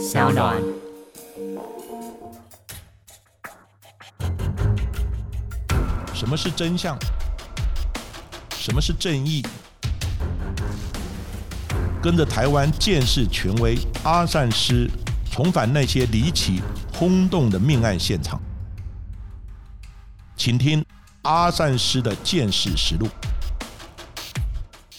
小暖。什么是真相？什么是正义？跟着台湾建士权威阿善师，重返那些离奇轰动的命案现场，请听阿善师的见识实录。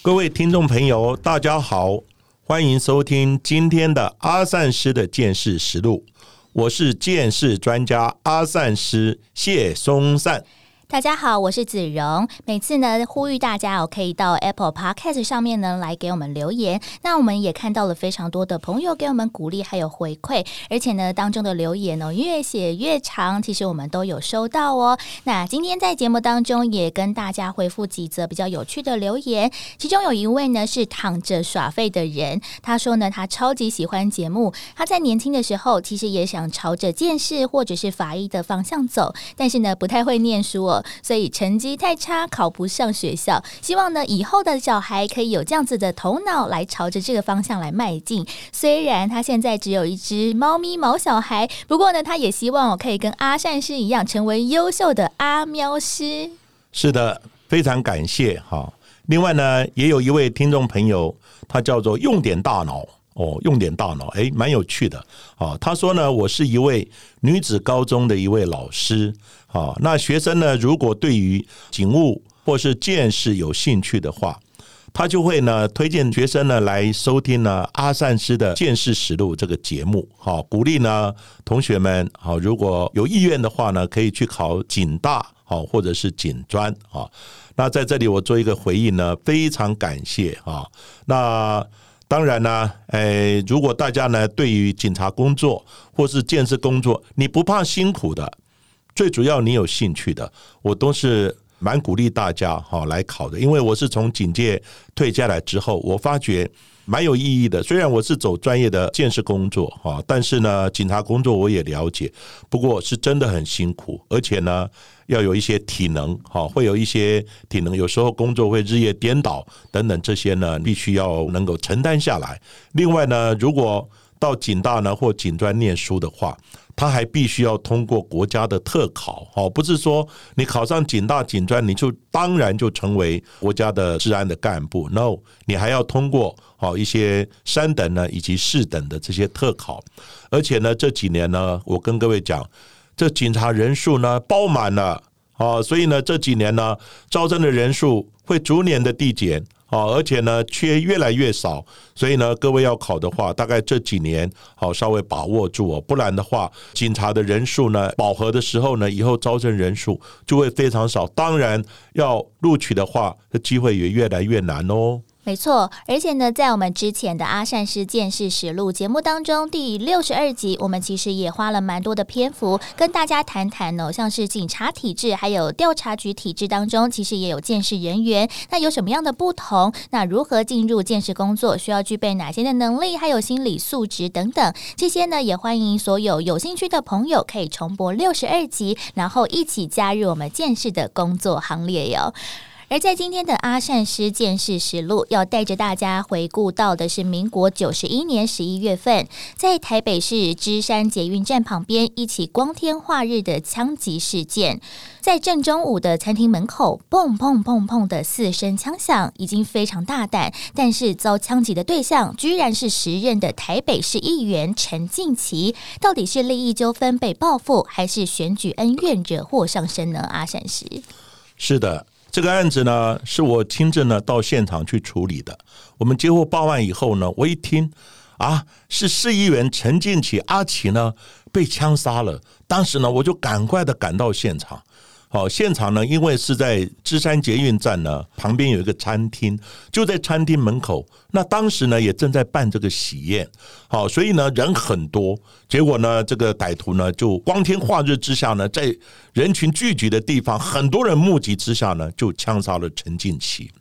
各位听众朋友，大家好，欢迎收听今天的阿善师的见识实录。我是见识专家阿善师谢松善。大家好，我是子荣。每次呢，呼吁大家哦，可以到 Apple Podcast 上面呢来给我们留言。那我们也看到了非常多的朋友给我们鼓励还有回馈，而且呢，当中的留言哦越写越长，其实我们都有收到哦。那今天在节目当中也跟大家回复几则比较有趣的留言，其中有一位呢是躺着耍废的人，他说呢他超级喜欢节目，他在年轻的时候其实也想朝着见识或者是法医的方向走，但是呢不太会念书哦。所以成绩太差，考不上学校。希望呢，以后的小孩可以有这样子的头脑，来朝着这个方向来迈进。虽然他现在只有一只猫咪毛小孩，不过呢，他也希望我可以跟阿善师一样，成为优秀的阿喵师。是的，非常感谢哈。另外呢，也有一位听众朋友，他叫做用点大脑。哦，用点大脑，哎，蛮有趣的。哦，他说呢，我是一位女子高中的一位老师。啊，那学生呢，如果对于警务或是见识有兴趣的话，他就会呢推荐学生呢来收听呢阿善师的见识实录这个节目。好，鼓励呢同学们，好，如果有意愿的话呢，可以去考警大，好，或者是警专。啊，那在这里我做一个回应呢，非常感谢啊。那。当然呢，诶，如果大家呢对于警察工作或是建设工作，你不怕辛苦的，最主要你有兴趣的，我都是蛮鼓励大家哈来考的。因为我是从警界退下来之后，我发觉蛮有意义的。虽然我是走专业的建设工作哈，但是呢，警察工作我也了解，不过是真的很辛苦，而且呢。要有一些体能，哈，会有一些体能，有时候工作会日夜颠倒等等，这些呢，必须要能够承担下来。另外呢，如果到警大呢或警专念书的话，他还必须要通过国家的特考，哦，不是说你考上警大警专你就当然就成为国家的治安的干部，no，你还要通过好一些三等呢以及四等的这些特考，而且呢这几年呢，我跟各位讲。这警察人数呢爆满了啊，所以呢这几年呢招生的人数会逐年的递减啊，而且呢缺越来越少，所以呢各位要考的话，大概这几年好稍微把握住哦，不然的话警察的人数呢饱和的时候呢，以后招生人数就会非常少，当然要录取的话，这机会也越来越难哦。没错，而且呢，在我们之前的阿善师见识实录节目当中，第六十二集，我们其实也花了蛮多的篇幅跟大家谈谈哦，像是警察体制还有调查局体制当中，其实也有见识人员，那有什么样的不同？那如何进入见识工作，需要具备哪些的能力，还有心理素质等等，这些呢，也欢迎所有有兴趣的朋友可以重播六十二集，然后一起加入我们见识的工作行列哟。而在今天的阿善师见识实录，要带着大家回顾到的是民国九十一年十一月份，在台北市芝山捷运站旁边一起光天化日的枪击事件。在正中午的餐厅门口，砰砰砰砰的四声枪响，已经非常大胆，但是遭枪击的对象居然是时任的台北市议员陈进奇。到底是利益纠纷被报复，还是选举恩怨惹祸上身呢？阿善师，是的。这个案子呢，是我亲自呢到现场去处理的。我们接获报案以后呢，我一听啊，是市议员陈进起阿奇呢被枪杀了。当时呢，我就赶快的赶到现场。好，现场呢，因为是在芝山捷运站呢旁边有一个餐厅，就在餐厅门口。那当时呢，也正在办这个喜宴，好，所以呢人很多。结果呢，这个歹徒呢就光天化日之下呢，在人群聚集的地方，很多人目击之下呢，就枪杀了陈进奇。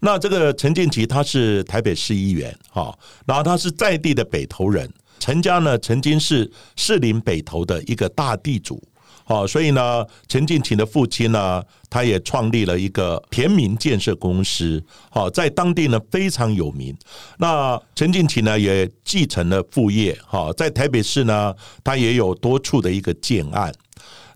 那这个陈进奇他是台北市议员，哈，然后他是在地的北投人，陈家呢曾经是士林北投的一个大地主。好，所以呢，陈进奇的父亲呢，他也创立了一个田民建设公司，好，在当地呢非常有名。那陈进奇呢也继承了父业，好，在台北市呢，他也有多处的一个建案。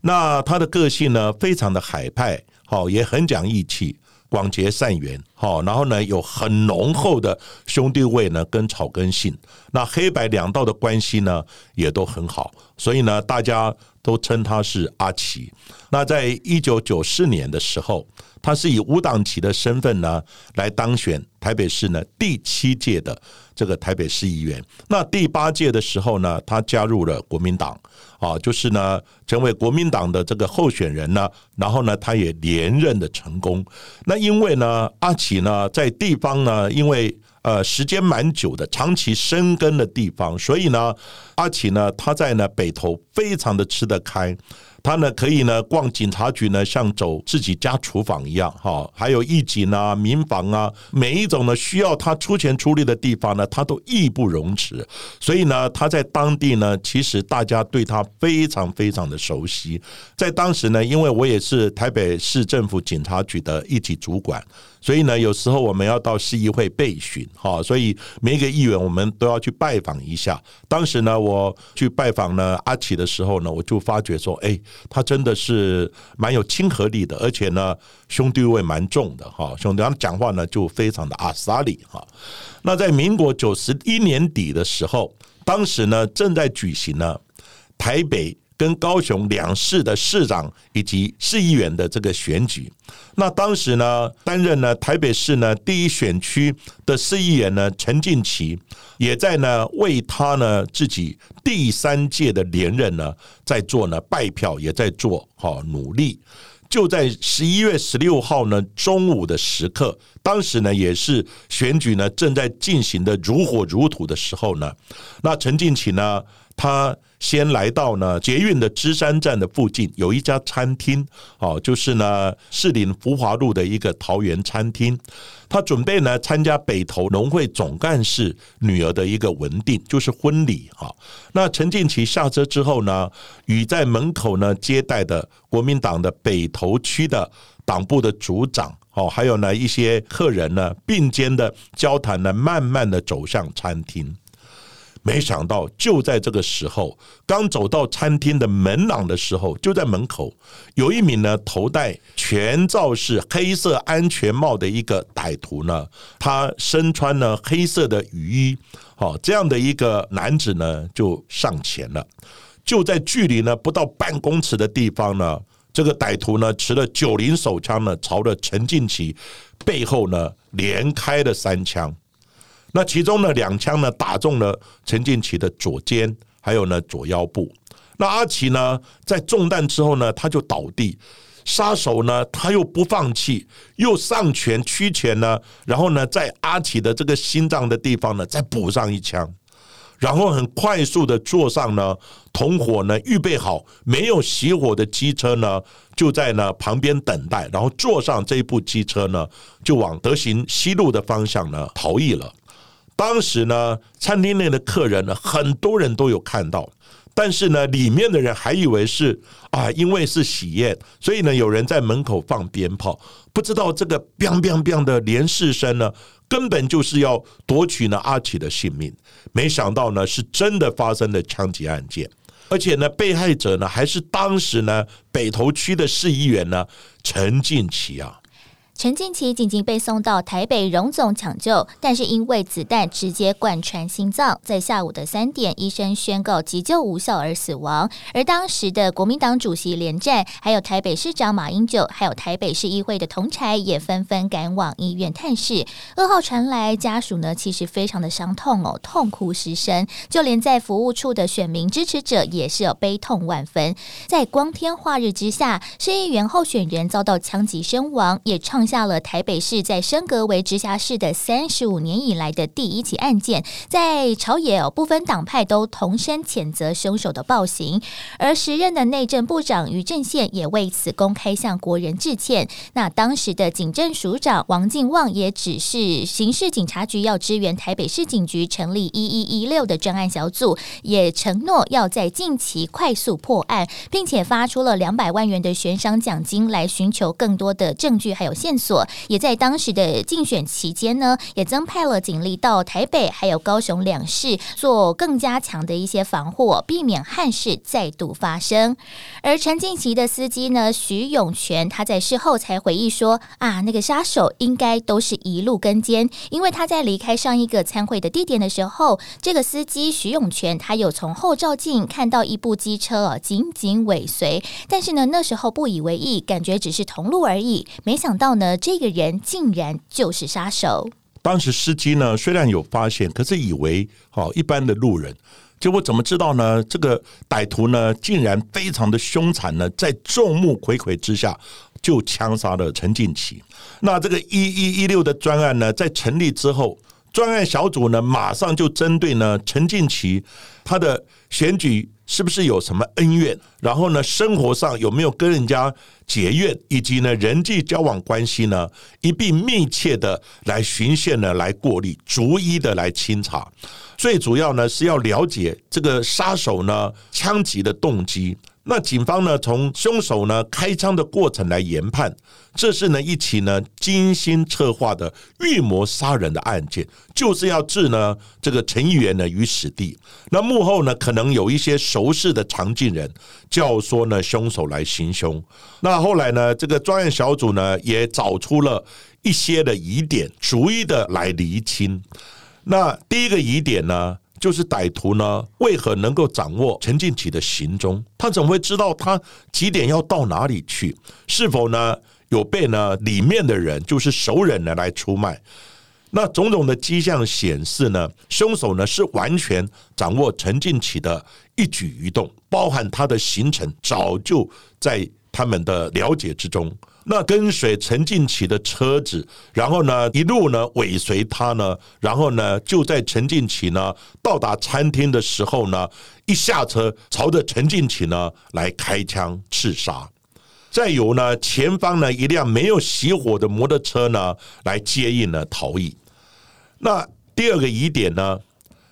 那他的个性呢，非常的海派，好，也很讲义气。广结善缘，好，然后呢，有很浓厚的兄弟味呢，跟草根性。那黑白两道的关系呢，也都很好，所以呢，大家都称他是阿奇。那在一九九四年的时候，他是以无党籍的身份呢，来当选台北市呢第七届的这个台北市议员。那第八届的时候呢，他加入了国民党。啊，就是呢，成为国民党的这个候选人呢，然后呢，他也连任的成功。那因为呢，阿奇呢，在地方呢，因为呃时间蛮久的，长期生根的地方，所以呢，阿奇呢，他在呢北投非常的吃得开。他呢可以呢逛警察局呢，像走自己家厨房一样哈，还有义警啊、民房啊，每一种呢需要他出钱出力的地方呢，他都义不容辞。所以呢，他在当地呢，其实大家对他非常非常的熟悉。在当时呢，因为我也是台北市政府警察局的一级主管。所以呢，有时候我们要到市议会备询，哈，所以每一个议员我们都要去拜访一下。当时呢，我去拜访呢阿奇的时候呢，我就发觉说，哎，他真的是蛮有亲和力的，而且呢，兄弟味蛮重的，哈，兄弟，他讲话呢就非常的阿萨里，哈。那在民国九十一年底的时候，当时呢正在举行呢台北。跟高雄两市的市长以及市议员的这个选举，那当时呢，担任呢台北市呢第一选区的市议员呢陈进奇，也在呢为他呢自己第三届的连任呢在做呢拜票，也在做好努力。就在十一月十六号呢中午的时刻，当时呢也是选举呢正在进行的如火如荼的时候呢，那陈进奇呢。他先来到呢捷运的芝山站的附近，有一家餐厅，哦，就是呢士林福华路的一个桃园餐厅。他准备呢参加北投农会总干事女儿的一个文定，就是婚礼哈。那陈建奇下车之后呢，与在门口呢接待的国民党的北投区的党部的组长，哦，还有呢一些客人呢并肩的交谈呢，慢慢的走向餐厅。没想到，就在这个时候，刚走到餐厅的门廊的时候，就在门口有一名呢头戴全罩式黑色安全帽的一个歹徒呢，他身穿呢黑色的雨衣，好这样的一个男子呢就上前了，就在距离呢不到半公尺的地方呢，这个歹徒呢持了九零手枪呢，朝着陈进奇背后呢连开了三枪。那其中呢，两枪呢打中了陈建奇的左肩，还有呢左腰部。那阿奇呢，在中弹之后呢，他就倒地。杀手呢，他又不放弃，又上拳屈拳呢，然后呢，在阿奇的这个心脏的地方呢，再补上一枪，然后很快速的坐上呢，同伙呢预备好没有熄火的机车呢，就在呢旁边等待，然后坐上这部机车呢，就往德行西路的方向呢逃逸了。当时呢，餐厅内的客人呢，很多人都有看到，但是呢，里面的人还以为是啊，因为是喜宴，所以呢，有人在门口放鞭炮，不知道这个 “biang biang biang” 的连试声呢，根本就是要夺取呢阿奇的性命。没想到呢，是真的发生了枪击案件，而且呢，被害者呢，还是当时呢北投区的市议员呢陈进奇啊。陈静琪紧急被送到台北荣总抢救，但是因为子弹直接贯穿心脏，在下午的三点，医生宣告急救无效而死亡。而当时的国民党主席连战，还有台北市长马英九，还有台北市议会的同才，也纷纷赶往医院探视。噩耗传来，家属呢其实非常的伤痛哦，痛哭失声。就连在服务处的选民支持者，也是有悲痛万分。在光天化日之下，市议员候选人遭到枪击身亡，也创下。了台北市在升格为直辖市的三十五年以来的第一起案件，在朝野哦部分党派都同声谴责凶手的暴行，而时任的内政部长于正宪也为此公开向国人致歉。那当时的警政署长王进旺也指示刑事警察局要支援台北市警局成立一一一六的专案小组，也承诺要在近期快速破案，并且发出了两百万元的悬赏奖金来寻求更多的证据还有现索。也在当时的竞选期间呢，也增派了警力到台北还有高雄两市做更加强的一些防护，避免憾事再度发生。而陈静琪的司机呢，徐永全，他在事后才回忆说：“啊，那个杀手应该都是一路跟监，因为他在离开上一个参会的地点的时候，这个司机徐永全他有从后照镜看到一部机车哦，紧紧尾随，但是呢，那时候不以为意，感觉只是同路而已，没想到，这个人竟然就是杀手。当时司机呢虽然有发现，可是以为哦一般的路人。”结果怎么知道呢？这个歹徒呢，竟然非常的凶残呢，在众目睽睽之下就枪杀了陈进奇。那这个一一一六的专案呢，在成立之后，专案小组呢，马上就针对呢陈进奇他的选举。是不是有什么恩怨？然后呢，生活上有没有跟人家结怨，以及呢人际交往关系呢？一并密切的来循线呢，来过滤，逐一的来清查。最主要呢是要了解这个杀手呢枪击的动机。那警方呢，从凶手呢开枪的过程来研判，这是呢一起呢精心策划的预谋杀人的案件，就是要置呢这个陈议员呢于死地。那幕后呢可能有一些熟识的常进人，教唆呢凶手来行凶。那后来呢，这个专案小组呢也找出了一些的疑点，逐一的来厘清。那第一个疑点呢？就是歹徒呢，为何能够掌握陈进起的行踪？他怎么会知道他几点要到哪里去？是否呢有被呢里面的人，就是熟人呢来出卖？那种种的迹象显示呢，凶手呢是完全掌握陈进起的一举一动，包含他的行程，早就在他们的了解之中。那跟随陈进奇的车子，然后呢一路呢尾随他呢，然后呢就在陈进奇呢到达餐厅的时候呢，一下车朝着陈进奇呢来开枪刺杀，再由呢前方呢一辆没有熄火的摩托车呢来接应呢逃逸。那第二个疑点呢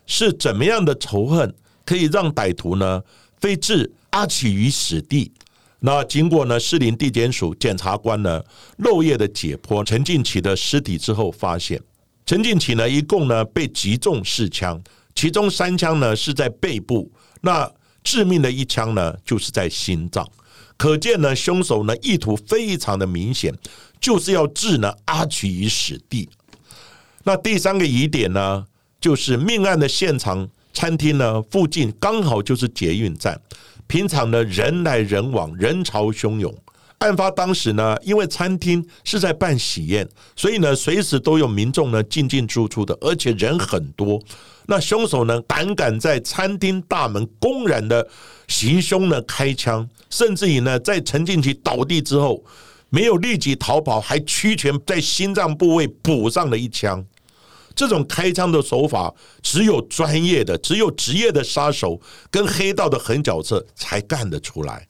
是怎么样的仇恨可以让歹徒呢非置阿奇于死地？那经过呢，士林地检署检察官呢漏夜的解剖陈进奇的尸体之后，发现陈进奇呢一共呢被击中四枪，其中三枪呢是在背部，那致命的一枪呢就是在心脏。可见呢，凶手呢意图非常的明显，就是要置呢阿曲于死地。那第三个疑点呢，就是命案的现场餐厅呢附近刚好就是捷运站。平常呢，人来人往，人潮汹涌。案发当时呢，因为餐厅是在办喜宴，所以呢，随时都有民众呢进进出出的，而且人很多。那凶手呢，胆敢在餐厅大门公然的行凶呢，开枪，甚至于呢，在陈进奇倒地之后，没有立即逃跑，还屈拳在心脏部位补上了一枪。这种开枪的手法，只有专业的、只有职业的杀手跟黑道的狠角色才干得出来。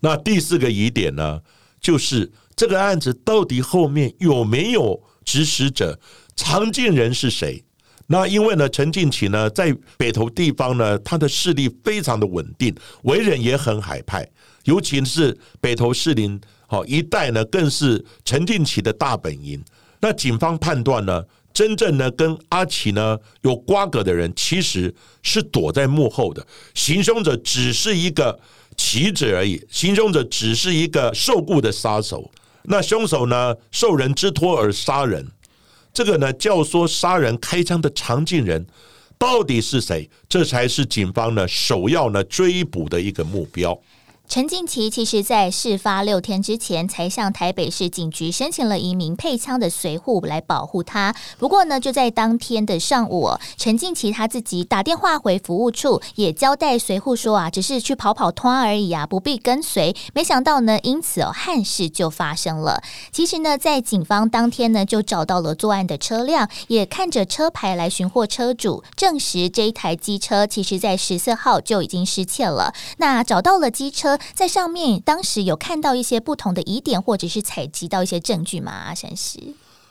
那第四个疑点呢，就是这个案子到底后面有没有指使者？常进人是谁？那因为呢，陈进奇呢，在北投地方呢，他的势力非常的稳定，为人也很海派，尤其是北投士林好一带呢，更是陈进奇的大本营。那警方判断呢？真正呢，跟阿奇呢有瓜葛的人，其实是躲在幕后的。行凶者只是一个棋子而已，行凶者只是一个受雇的杀手。那凶手呢，受人之托而杀人，这个呢，教唆杀人开枪的常进人到底是谁？这才是警方呢首要呢追捕的一个目标。陈静琪其实，在事发六天之前，才向台北市警局申请了一名配枪的随护来保护他。不过呢，就在当天的上午，陈静琪他自己打电话回服务处，也交代随护说啊，只是去跑跑团而已啊，不必跟随。没想到呢，因此哦，憾事就发生了。其实呢，在警方当天呢，就找到了作案的车辆，也看着车牌来寻获车主，证实这一台机车其实在十四号就已经失窃了。那找到了机车。在上面，当时有看到一些不同的疑点，或者是采集到一些证据吗？阿山师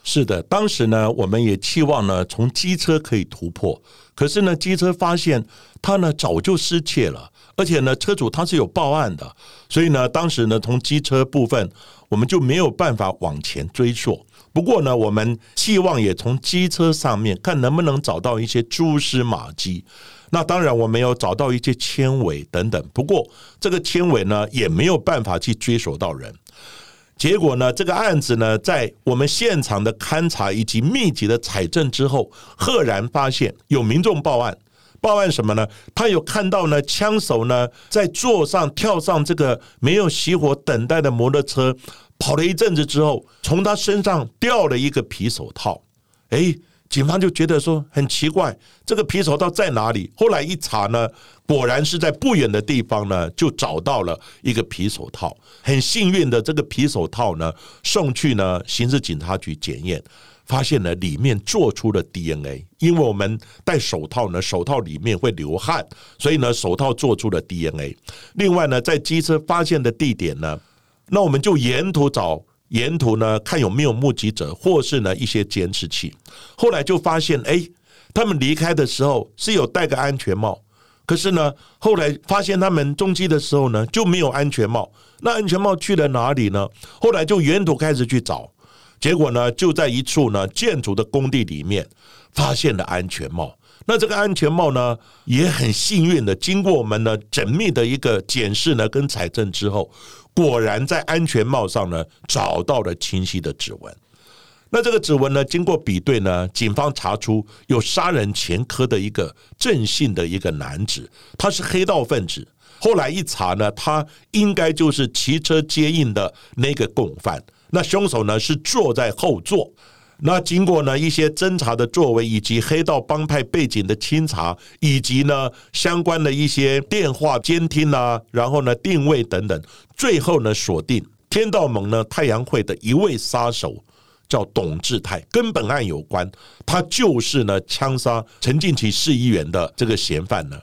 是的，当时呢，我们也期望呢，从机车可以突破，可是呢，机车发现它呢早就失窃了，而且呢，车主他是有报案的，所以呢，当时呢，从机车部分我们就没有办法往前追溯。不过呢，我们期望也从机车上面看能不能找到一些蛛丝马迹。那当然，我们有找到一些纤维等等。不过，这个纤维呢，也没有办法去追索到人。结果呢，这个案子呢，在我们现场的勘查以及密集的采证之后，赫然发现有民众报案。报案什么呢？他有看到呢，枪手呢，在座上跳上这个没有熄火等待的摩托车，跑了一阵子之后，从他身上掉了一个皮手套。哎。警方就觉得说很奇怪，这个皮手套在哪里？后来一查呢，果然是在不远的地方呢，就找到了一个皮手套。很幸运的，这个皮手套呢，送去呢刑事警察局检验，发现了里面做出了 DNA。因为我们戴手套呢，手套里面会流汗，所以呢，手套做出了 DNA。另外呢，在机车发现的地点呢，那我们就沿途找。沿途呢，看有没有目击者，或是呢一些监视器。后来就发现，哎，他们离开的时候是有戴个安全帽，可是呢，后来发现他们中机的时候呢就没有安全帽。那安全帽去了哪里呢？后来就沿途开始去找，结果呢就在一处呢建筑的工地里面发现了安全帽。那这个安全帽呢，也很幸运的，经过我们呢缜密的一个检视呢跟采证之后。果然在安全帽上呢找到了清晰的指纹，那这个指纹呢经过比对呢，警方查出有杀人前科的一个郑姓的一个男子，他是黑道分子。后来一查呢，他应该就是骑车接应的那个共犯。那凶手呢是坐在后座。那经过呢一些侦查的作为，以及黑道帮派背景的清查，以及呢相关的一些电话监听啊，然后呢定位等等，最后呢锁定天道盟呢太阳会的一位杀手，叫董志泰，跟本案有关，他就是呢枪杀陈进奇市议员的这个嫌犯呢。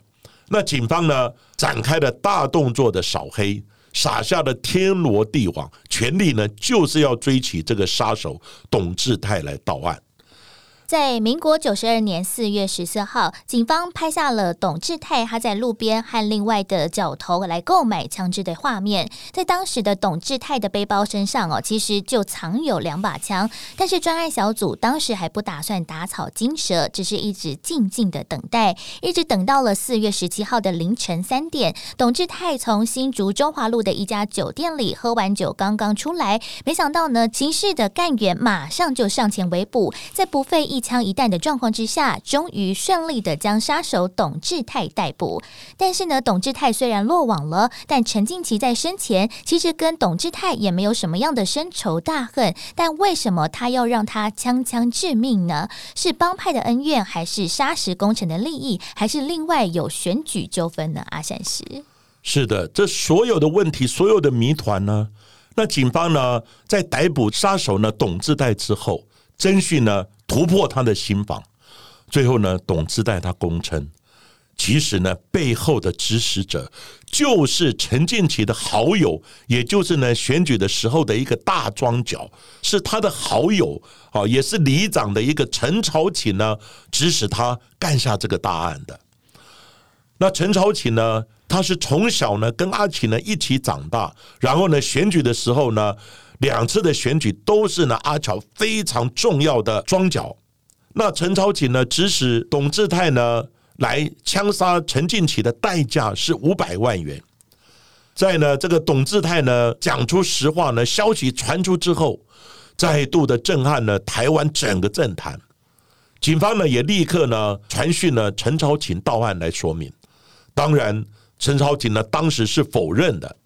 那警方呢展开了大动作的扫黑。撒下的天罗地网，权力呢就是要追起这个杀手董志泰来到案。在民国九十二年四月十四号，警方拍下了董志泰他在路边和另外的角头来购买枪支的画面。在当时的董志泰的背包身上哦，其实就藏有两把枪。但是专案小组当时还不打算打草惊蛇，只是一直静静的等待，一直等到了四月十七号的凌晨三点，董志泰从新竹中华路的一家酒店里喝完酒刚刚出来，没想到呢，情势的干员马上就上前围捕，在不费一。枪一弹的状况之下，终于顺利的将杀手董志泰逮捕。但是呢，董志泰虽然落网了，但陈静琪在生前其实跟董志泰也没有什么样的深仇大恨。但为什么他要让他枪枪致命呢？是帮派的恩怨，还是砂石工程的利益，还是另外有选举纠纷呢？阿善石是的，这所有的问题，所有的谜团呢？那警方呢，在逮捕杀手呢董志泰之后，侦讯呢？突破他的心房，最后呢，董自代他供称，其实呢，背后的指使者就是陈建奇的好友，也就是呢，选举的时候的一个大庄脚，是他的好友啊，也是里长的一个陈朝启呢，指使他干下这个大案的。那陈朝启呢，他是从小呢跟阿启呢一起长大，然后呢选举的时候呢。两次的选举都是呢，阿乔非常重要的庄脚。那陈朝锦呢，指使董志泰呢来枪杀陈进奇的代价是五百万元。在呢，这个董志泰呢讲出实话呢，消息传出之后，再度的震撼了台湾整个政坛。警方呢也立刻呢传讯了陈朝锦到案来说明。当然，陈朝锦呢当时是否认的。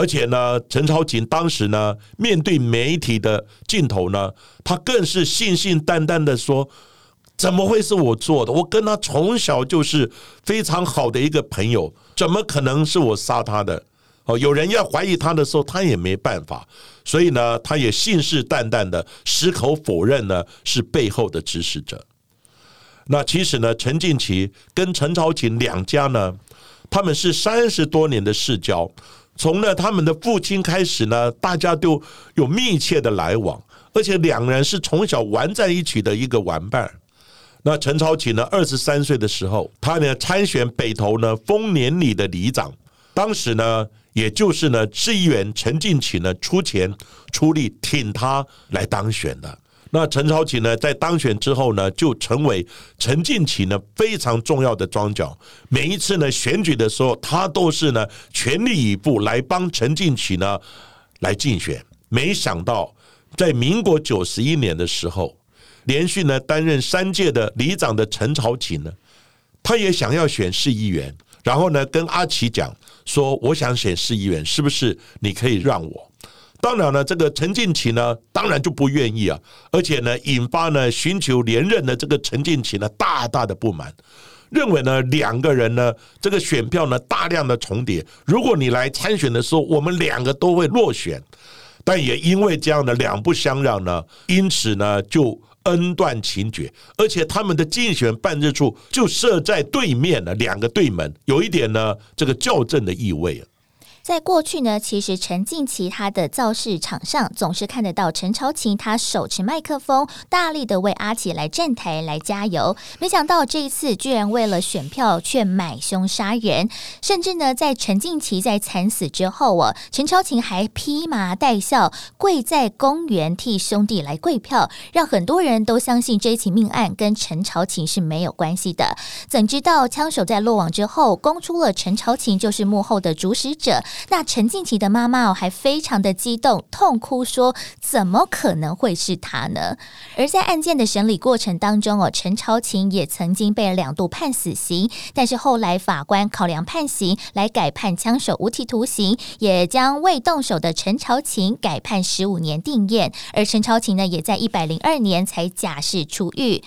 而且呢，陈超琴当时呢，面对媒体的镜头呢，他更是信信旦旦的说：“怎么会是我做的？我跟他从小就是非常好的一个朋友，怎么可能是我杀他的？”哦，有人要怀疑他的时候，他也没办法，所以呢，他也信誓旦旦的矢口否认呢是背后的指使者。那其实呢，陈静琪跟陈朝琴两家呢，他们是三十多年的世交。从呢他们的父亲开始呢，大家都有密切的来往，而且两人是从小玩在一起的一个玩伴。那陈超琴呢，二十三岁的时候，他呢参选北投呢丰年里的里长，当时呢，也就是呢市议员陈进奇呢出钱出力挺他来当选的。那陈朝奇呢，在当选之后呢，就成为陈进奇呢非常重要的庄脚。每一次呢选举的时候，他都是呢全力以赴来帮陈进奇呢来竞选。没想到，在民国九十一年的时候，连续呢担任三届的里长的陈朝奇呢，他也想要选市议员，然后呢跟阿奇讲说：“我想选市议员，是不是你可以让我？”当然呢，这个陈进奇呢，当然就不愿意啊，而且呢，引发呢寻求连任的这个陈进奇呢，大大的不满，认为呢两个人呢，这个选票呢大量的重叠，如果你来参选的时候，我们两个都会落选，但也因为这样的两不相让呢，因此呢就恩断情绝，而且他们的竞选办事处就设在对面的两个对门，有一点呢这个校正的意味啊。在过去呢，其实陈静琪他的造势场上总是看得到陈朝琴，他手持麦克风，大力的为阿奇来站台来加油。没想到这一次居然为了选票却买凶杀人，甚至呢，在陈静琪在惨死之后哦，陈超琴还披麻戴孝跪在公园替兄弟来跪票，让很多人都相信这起命案跟陈朝琴是没有关系的。怎知道枪手在落网之后，供出了陈朝琴就是幕后的主使者。那陈静琪的妈妈哦，还非常的激动，痛哭说：“怎么可能会是他呢？”而在案件的审理过程当中哦，陈朝琴也曾经被两度判死刑，但是后来法官考量判刑，来改判枪手无期徒刑，也将未动手的陈朝琴改判十五年定验，而陈朝琴呢，也在一百零二年才假释出狱。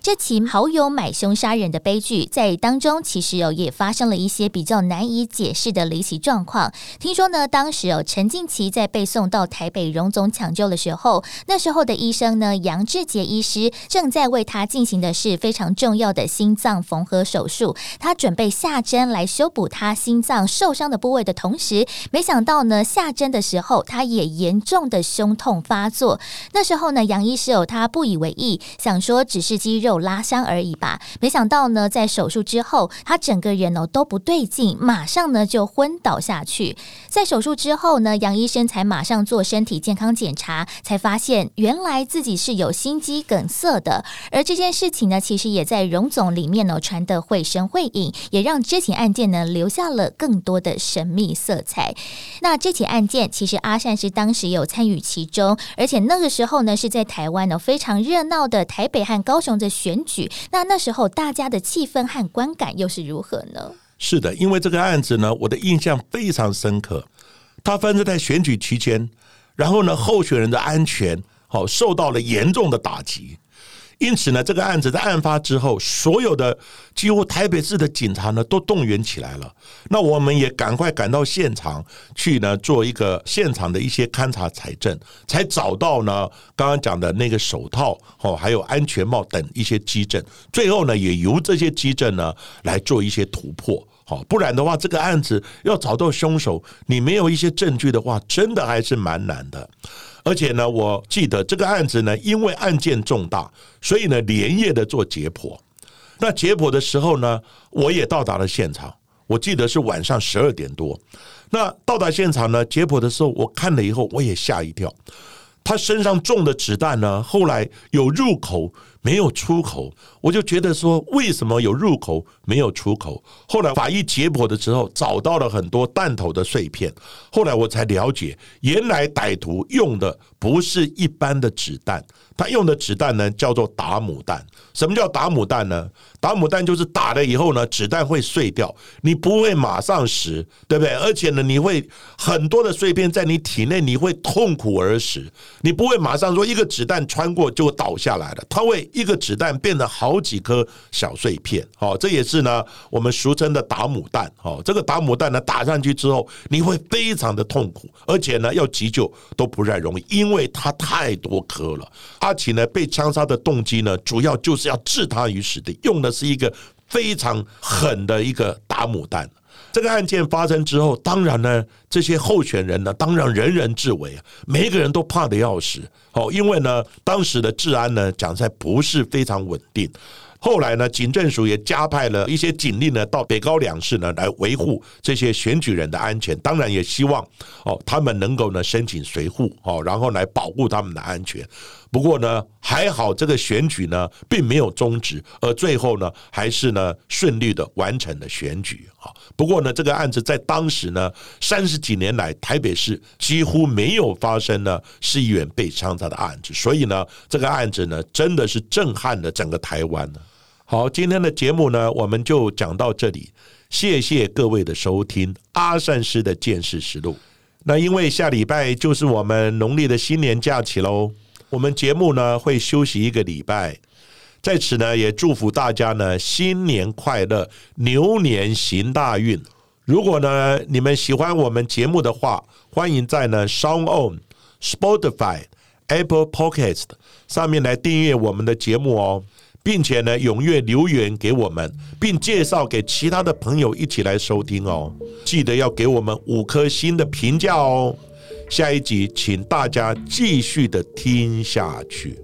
这起好友买凶杀人的悲剧，在当中其实有也发生了一些比较难以解释的离奇状况。听说呢，当时哦，陈静琪在被送到台北荣总抢救的时候，那时候的医生呢，杨志杰医师正在为他进行的是非常重要的心脏缝合手术。他准备下针来修补他心脏受伤的部位的同时，没想到呢，下针的时候他也严重的胸痛发作。那时候呢，杨医师哦，他不以为意，想说只是肌肉。有拉伤而已吧，没想到呢，在手术之后，他整个人哦都不对劲，马上呢就昏倒下去。在手术之后呢，杨医生才马上做身体健康检查，才发现原来自己是有心肌梗塞的。而这件事情呢，其实也在荣总里面呢传得绘声绘影，也让这起案件呢留下了更多的神秘色彩。那这起案件其实阿善是当时有参与其中，而且那个时候呢是在台湾呢非常热闹的台北和高雄的。选举，那那时候大家的气氛和观感又是如何呢？是的，因为这个案子呢，我的印象非常深刻。他发生在选举期间，然后呢，候选人的安全好受到了严重的打击。因此呢，这个案子在案发之后，所有的几乎台北市的警察呢都动员起来了。那我们也赶快赶到现场去呢，做一个现场的一些勘查采证，才找到呢刚刚讲的那个手套哦，还有安全帽等一些基证。最后呢，也由这些基证呢来做一些突破。好，不然的话，这个案子要找到凶手，你没有一些证据的话，真的还是蛮难的。而且呢，我记得这个案子呢，因为案件重大，所以呢连夜的做解剖。那解剖的时候呢，我也到达了现场。我记得是晚上十二点多。那到达现场呢，解剖的时候，我看了以后，我也吓一跳。他身上中的子弹呢，后来有入口没有出口，我就觉得说，为什么有入口没有出口？后来法医解剖的时候，找到了很多弹头的碎片。后来我才了解，原来歹徒用的不是一般的子弹，他用的子弹呢叫做打母弹。什么叫打母弹呢？打母弹就是打了以后呢，子弹会碎掉，你不会马上死，对不对？而且呢，你会很多的碎片在你体内，你会痛苦而死。你不会马上说一个子弹穿过就倒下来了，它会一个子弹变成好几颗小碎片。好，这也是呢我们俗称的打母弹。好，这个打母弹呢打上去之后，你会非常的痛苦，而且呢要急救都不太容易，因为它太多颗了。阿奇呢被枪杀的动机呢，主要就是要置他于死地，用的是一个非常狠的一个打母弹。这个案件发生之后，当然呢，这些候选人呢，当然人人自危啊，每一个人都怕的要死。哦，因为呢，当时的治安呢，讲在不是非常稳定。后来呢，警政署也加派了一些警力呢，到北高两市呢，来维护这些选举人的安全。当然，也希望哦，他们能够呢申请随护哦，然后来保护他们的安全。不过呢，还好这个选举呢并没有终止，而最后呢还是呢顺利的完成了选举啊。不过呢，这个案子在当时呢三十几年来，台北市几乎没有发生呢市议员被枪杀的案子，所以呢，这个案子呢真的是震撼了整个台湾。好，今天的节目呢我们就讲到这里，谢谢各位的收听，阿善师的见识实录。那因为下礼拜就是我们农历的新年假期喽。我们节目呢会休息一个礼拜，在此呢也祝福大家呢新年快乐，牛年行大运。如果呢你们喜欢我们节目的话，欢迎在呢 Sound On、Spotify、Apple Podcast 上面来订阅我们的节目哦，并且呢踊跃留言给我们，并介绍给其他的朋友一起来收听哦。记得要给我们五颗星的评价哦。下一集，请大家继续的听下去。